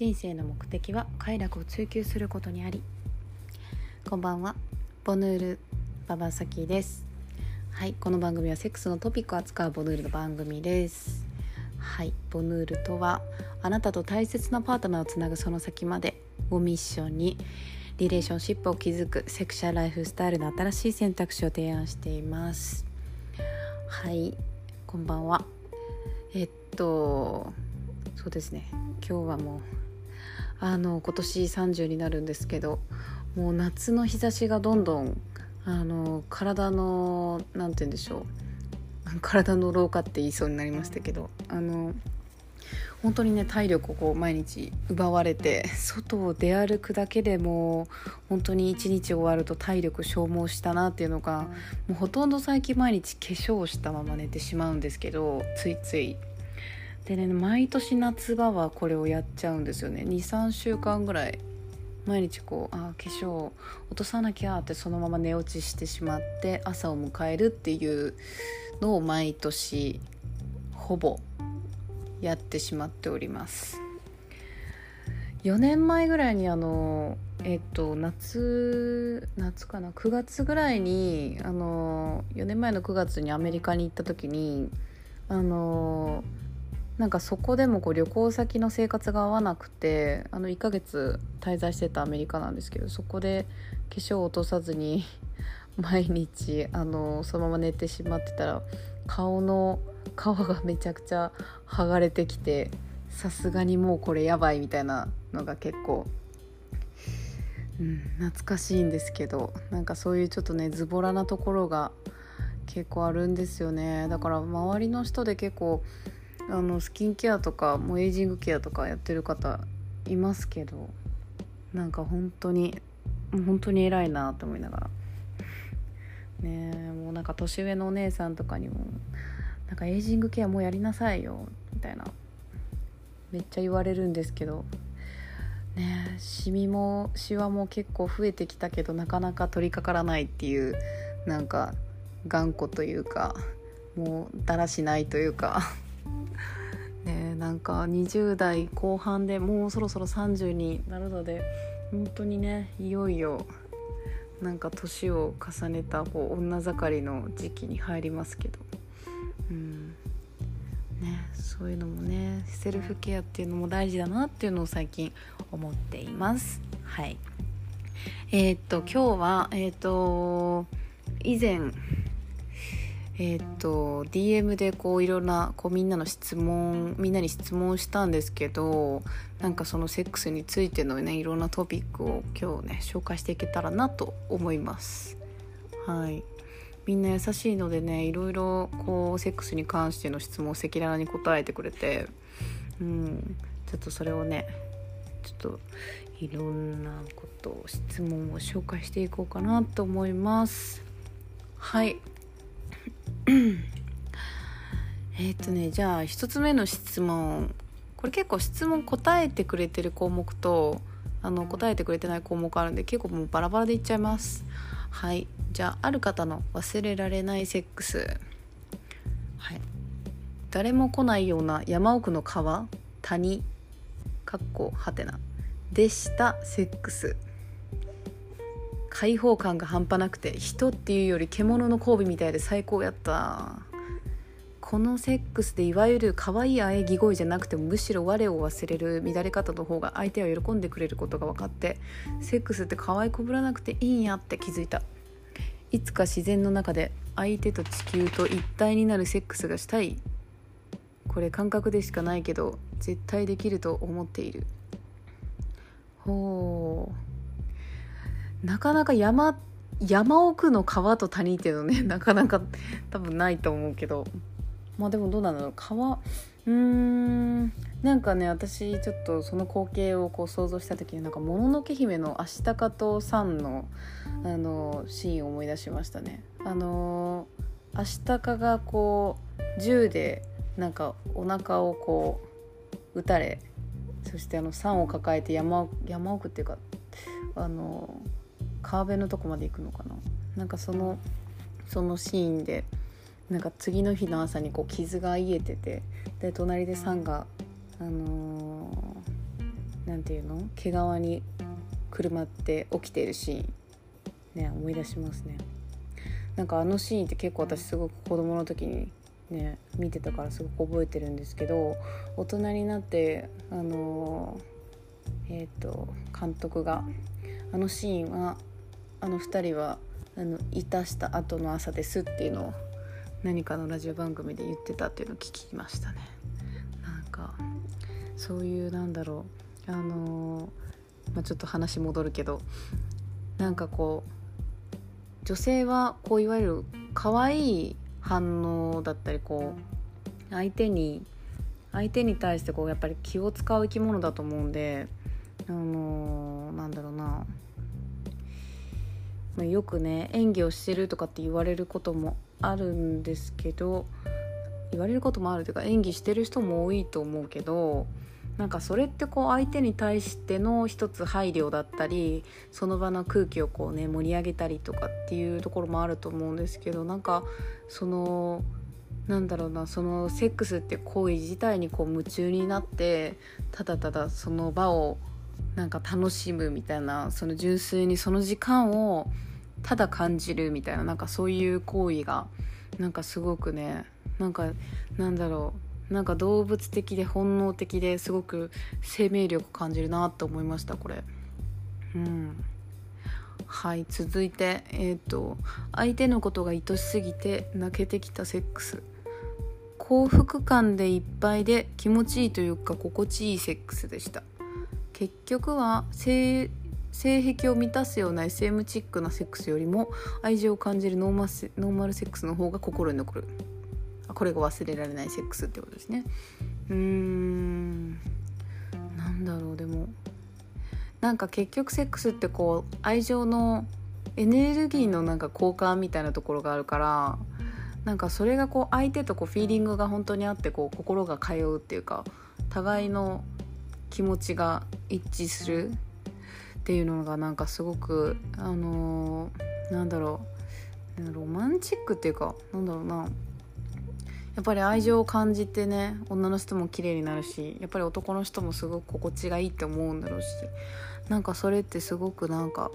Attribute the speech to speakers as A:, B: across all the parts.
A: 人生の目的は快楽を追求することにありこんばんはボヌールババサキです。はいこの番組はセックスのトピックを扱うボヌールの番組です。はいボヌールとはあなたと大切なパートナーをつなぐその先までをミッションにリレーションシップを築くセクシャルライフスタイルの新しい選択肢を提案しています。はいこんばんは。えっとそうですね。今日はもうあの今年30になるんですけどもう夏の日差しがどんどんあの体の何て言うんでしょう体の老化って言いそうになりましたけどあの本当にね体力をこう毎日奪われて外を出歩くだけでも本当に一日終わると体力消耗したなっていうのがもうほとんど最近毎日化粧をしたまま寝てしまうんですけどついつい。でね毎年夏場はこれをやっちゃうんですよね。23週間ぐらい毎日こうあ化粧落とさなきゃってそのまま寝落ちしてしまって朝を迎えるっていうのを毎年ほぼやってしまっております。4年前ぐらいにあのえっと夏夏かな？9月ぐらいにあの4年前の9月にアメリカに行った時にあのなんかそこでもこう旅行先の生活が合わなくてあの1ヶ月滞在してたアメリカなんですけどそこで化粧を落とさずに 毎日あのそのまま寝てしまってたら顔の皮がめちゃくちゃ剥がれてきてさすがにもうこれやばいみたいなのが結構、うん、懐かしいんですけどなんかそういうちょっとねズボラなところが結構あるんですよね。だから周りの人で結構あのスキンケアとかもエイジングケアとかやってる方いますけどなんか本当に本当に偉いなと思いながら。ねもうなんか年上のお姉さんとかにもなんかエイジングケアもうやりなさいよみたいなめっちゃ言われるんですけどねシミもシワも結構増えてきたけどなかなか取りかからないっていうなんか頑固というかもうだらしないというか。ねなんか20代後半でもうそろそろ30になるので本当にねいよいよなんか年を重ねたこう女盛りの時期に入りますけど。うん。ねそういうのもねセルフケアっていうのも大事だなっていうのを最近思っています。はい。えー、っと今日はえー、っと以前えー、っと DM でこういろんなこうみんなの質問みんなに質問したんですけどなんかそのセックスについてのねいろんなトピックを今日ね紹介していけたらなと思います。はい。みんな優しいのでねいろいろこうセックスに関しての質問を赤裸々に答えてくれてうん。ちょっとそれをねちょっといろんなこと質問を紹介していこうかなと思います。はい。えっとねじゃあ1つ目の質問。これ結構質問答えてくれてる項目とあの答えてくれてない項目あるんで結構もうバラバラでいっちゃいます。はい。じゃあある方の忘れられないセックス。はい。誰も来ないような山奥の川谷かっこはてな。でしたセックス。開放感が半端なくて人っていうより獣の交尾みたいで最高やった。このセックスでいわゆる可愛い喘ぎ声じゃなくてもむしろ我を忘れる乱れ方の方が相手は喜んでくれることが分かってセックスって可愛いこぶらなくていいんやって気づいた。いつか自然の中で相手と地球と一体になるセックスがしたい。これ感覚でしかないけど絶対できると思っている。ほう。なかなか山山奥の川と谷っていうのね なかなか多分ないと思うけど。まあでもどうなんだろう川うーんなんかね私ちょっとその光景をこう想像した時になんか「もののけ姫」のアシタカとサンのあのシーンを思い出しましたね。あのアシタカがこう銃でなんかお腹をこう撃たれそしてあのサンを抱えて山山奥っていうかあの川辺のとこまで行くのかななんかそのそのシーンでなんか次の日の朝にこう傷が癒えててで隣でサンが、あのー、なんていうの？毛皮に車って起きているシーン。ね思い出しますね。なんかあのシーンって結構私すごく子供の時にね見てたからすごく覚えてるんですけど大人になってあのえっ、ー、と監督があのシーンはあの2人はあのいたした後の朝ですっていうのを何かのラジオ番組で言ってたっていうのを聞きましたね。なんかそういうなんだろう。あのまあ、ちょっと話戻るけどなんかこう女性はこういわゆる可愛い反応だったりこう相手に相手に対してこうやっぱり気を使う生き物だと思うんであのー、なんだろうな。まあ、よくね演技をしてるとかって言われることもあるんですけど言われることもあるというか演技してる人も多いと思うけどなんかそれってこう相手に対しての一つ配慮だったりその場の空気をこうね盛り上げたりとかっていうところもあると思うんですけどなんかそのなんだろうなそのセックスって行為自体にこう夢中になってただただその場をなんか楽しむみたいなその純粋にその時間をただ感じるみたいななんかそういう行為がなんかすごくねなんかなんだろうなんか動物的で本能的ですごく生命力感じるなと思いましたこれ。うん。はい続いてえっ、ー、と相手のことが愛しすぎて泣けてきたセックス。幸福感でいっぱいで気持ちいいというか心地いいセックスでした。結局は性性癖を満たすような SM チックなセックスよりも愛情を感じるノーマスノーマルセックスの方が心に残る。これが忘れられないセックスってことですね。うーん。なんだろう。でもなんか結局セックスってこう愛情のエネルギーのなんか交換みたいなところがあるからなんかそれがこう相手とこうフィーリングが本当にあってこう心が通うっていうか互いの気持ちが一致するっていうのがなんかすごくあのー、なんだろうロマンチックっていうかなんだろうな。やっぱり愛情を感じてね女の人も綺麗になるしやっぱり男の人もすごく心地がいいって思うんだろうしなんかそれってすごくなんか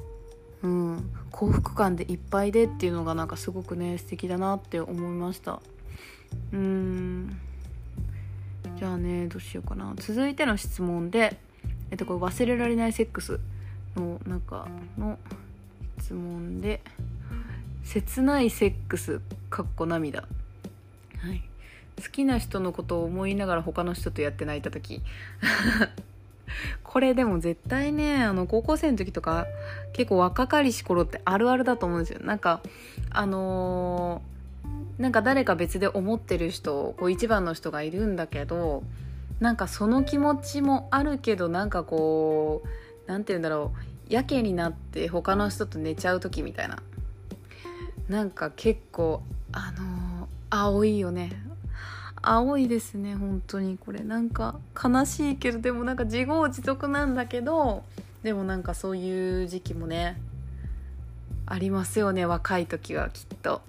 A: うん幸福感でいっぱいでっていうのがなんかすごくね素敵だなって思いました。うん。じゃあねどうしようかな。続いての質問で、えっと、これ忘れられないセックス。の中の質問で切ないセックスかっこ涙。はい。好きな人のことを思いながら他の人とやって泣いた時。これでも絶対ねあの高校生の時とか結構若かりし頃ってあるあるだと思うんですよ。なんかあのーなんか誰か別で思ってる人こう一番の人がいるんだけどなんかその気持ちもあるけどなんかこう何て言うんだろう。やけになって他の人と寝ちゃう時みたいな。なんか結構あのー、青いよね。青いですね本当にこれ。なんか悲しいけどでもなんか自業自得なんだけどでもなんかそういう時期もねありますよね若い時はきっと。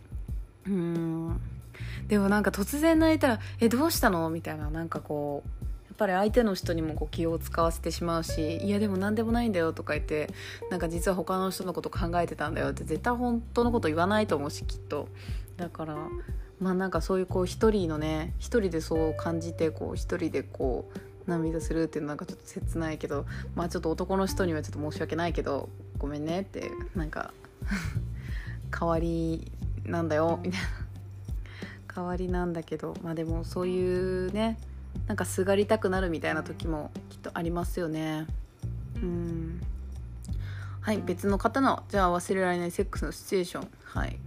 A: うん。でもなんか突然泣いたら「えどうしたの?」みたいな。なんかこうぱり相手の人にもこう気を使わせてしまうし「いやでも何でもないんだよ」とか言ってなんか実は他の人のこと考えてたんだよって絶対本当のこと言わないと思うしきっと。だからまあなんかそういうこう一人のね一人でそう感じてこう一人でこう涙するっていうのなんかちょっと切ないけどまあちょっと男の人にはちょっと申し訳ないけどごめんねってなんか 代わりなんだよみたいな。代わりなんだけどまあでもそういうねなんかすがりたくなるみたいな時もきっとありますよね。うん。はい別の方のじゃあ忘れられないセックスのシチュエーション。はい。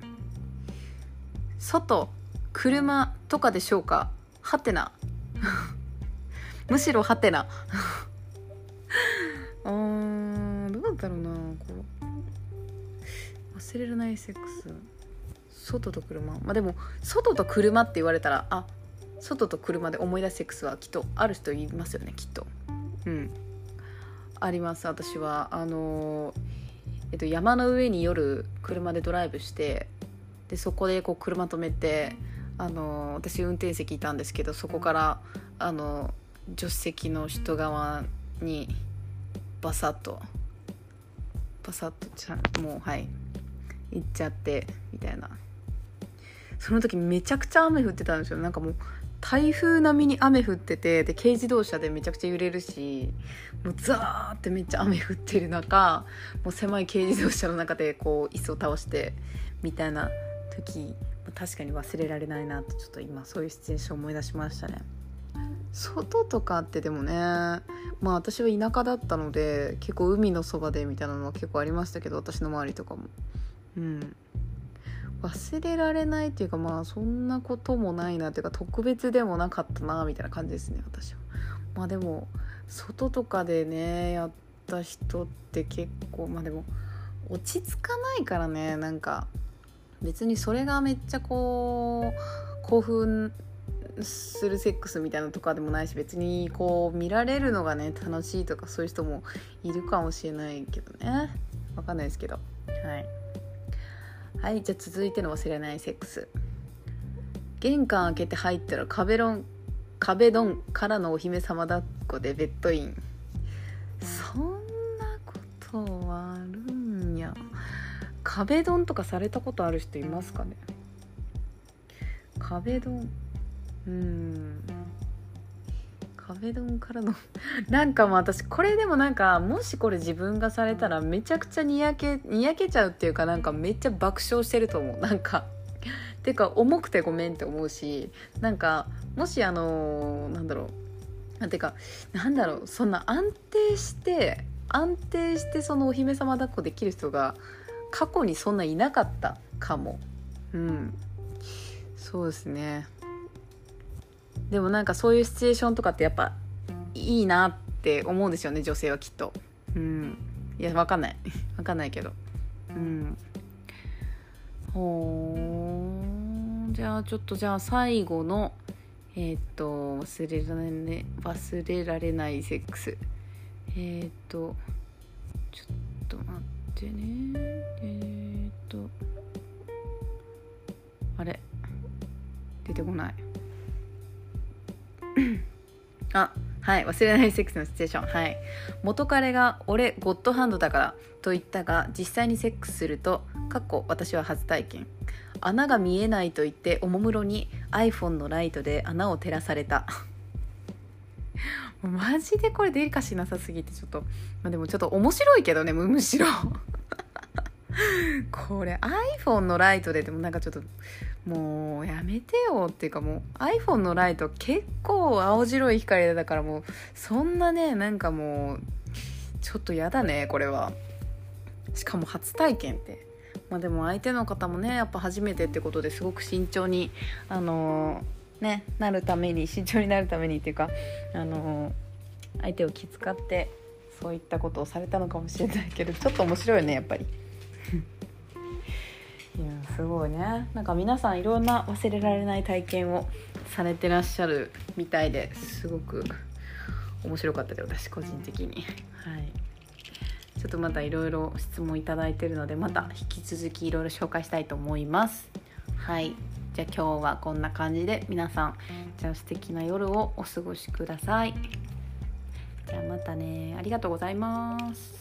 A: 外車とかでしょうか？はてな。むしろはてな。うんどうだったろうなこう。忘れられないセックス。外と車。まあでも外と車って言われたらあ外と車で思い出すセックスはきっとある人いますよねきっと。うん。あります私は。あのえっと山の上に夜車でドライブしてでそこでこう車止めてあの私運転席いたんですけどそこからあの助手席の人側にバサッとバサッとちゃもうはい。行っちゃってみたいな。その時めちゃくちゃ雨降ってたんですよ。なんかもう台風並みに雨降っててで軽自動車でめちゃくちゃ揺れるしもうザーってめっちゃ雨降ってる中もう狭い軽自動車の中でこう椅子を倒してみたいな時確かに忘れられないなとちょっと今そういうシチュエーション思い出しましたね。外とかってでもねまあ私は田舎だったので結構海のそばでみたいなのは結構ありましたけど私の周りとかもうん忘れられないっていうかまあそんなこともないなっていうか特別でもなかったなみたいな感じですね私はまあでも外とかでねやった人って結構まあでも落ち着かないからねなんか別にそれがめっちゃこう興奮するセックスみたいなとかでもないし別にこう見られるのがね楽しいとかそういう人もいるかもしれないけどね。わかんないですけど。はい。はいじゃあ続いての忘れないセックス。玄関開けて入ったら壁ドン壁ドンからのお姫様抱っこでベッドイン。そんなことあるんや。壁ドンとかされたことある人いますかね？壁ドン。うん。壁ドンからの なんかもう私これでもなんかもしこれ自分がされたらめちゃくちゃにやけにやけちゃうっていうかなんかめっちゃ爆笑してると思う。なんか。ていうか重くてごめんって思うしなんかもしあのなんだろう。てかなんだろう。そんな安定して安定してそのお姫様抱っこできる人が過去にそんないなかったかも。うん。そうですねでもなんかそういうシチュエーションとかってやっぱいいなって思うんですよね女性はきっと。うん。いやわかんない。わかんないけど。うん。ほーじゃあちょっとじゃあ最後のえっ、と忘れられない忘れられないセックス。えっ、とちょっと待ってね。えっ、とあれ？出てこない。あはい。忘れないセックスのシチュエーション。はい。元彼が「俺ゴッドハンドだから」と言ったが実際にセックスするとかっこ私は初体験。穴が見えないと言っておもむろに iPhone のライトで穴を照らされた。マジでこれデリカシーなさすぎてちょっと、まあ、でもちょっと面白いけどねむしろ。これ iPhone のライトででもなんかちょっともうやめてよっていうかもう iPhone のライト結構青白い光だからもうそんなねなんかもうちょっとやだねこれはしかも初体験ってまあでも相手の方もねやっぱ初めてってことですごく慎重にあのー、ねなるために慎重になるためにっていうかあのー、相手を気遣ってそういったことをされたのかもしれないけどちょっと面白いよねやっぱり。いやすごいね。なんか皆さんいろんな忘れられない体験をされてらっしゃるみたいですごく面白かったで私個人的に。はい。ちょっとまたいろいろ質問いただいてるのでまた引き続きいろいろ紹介したいと思います。はい。じゃあ今日はこんな感じで皆さんじゃあ素敵な夜をお過ごしください。じゃあまたね。ありがとうございます。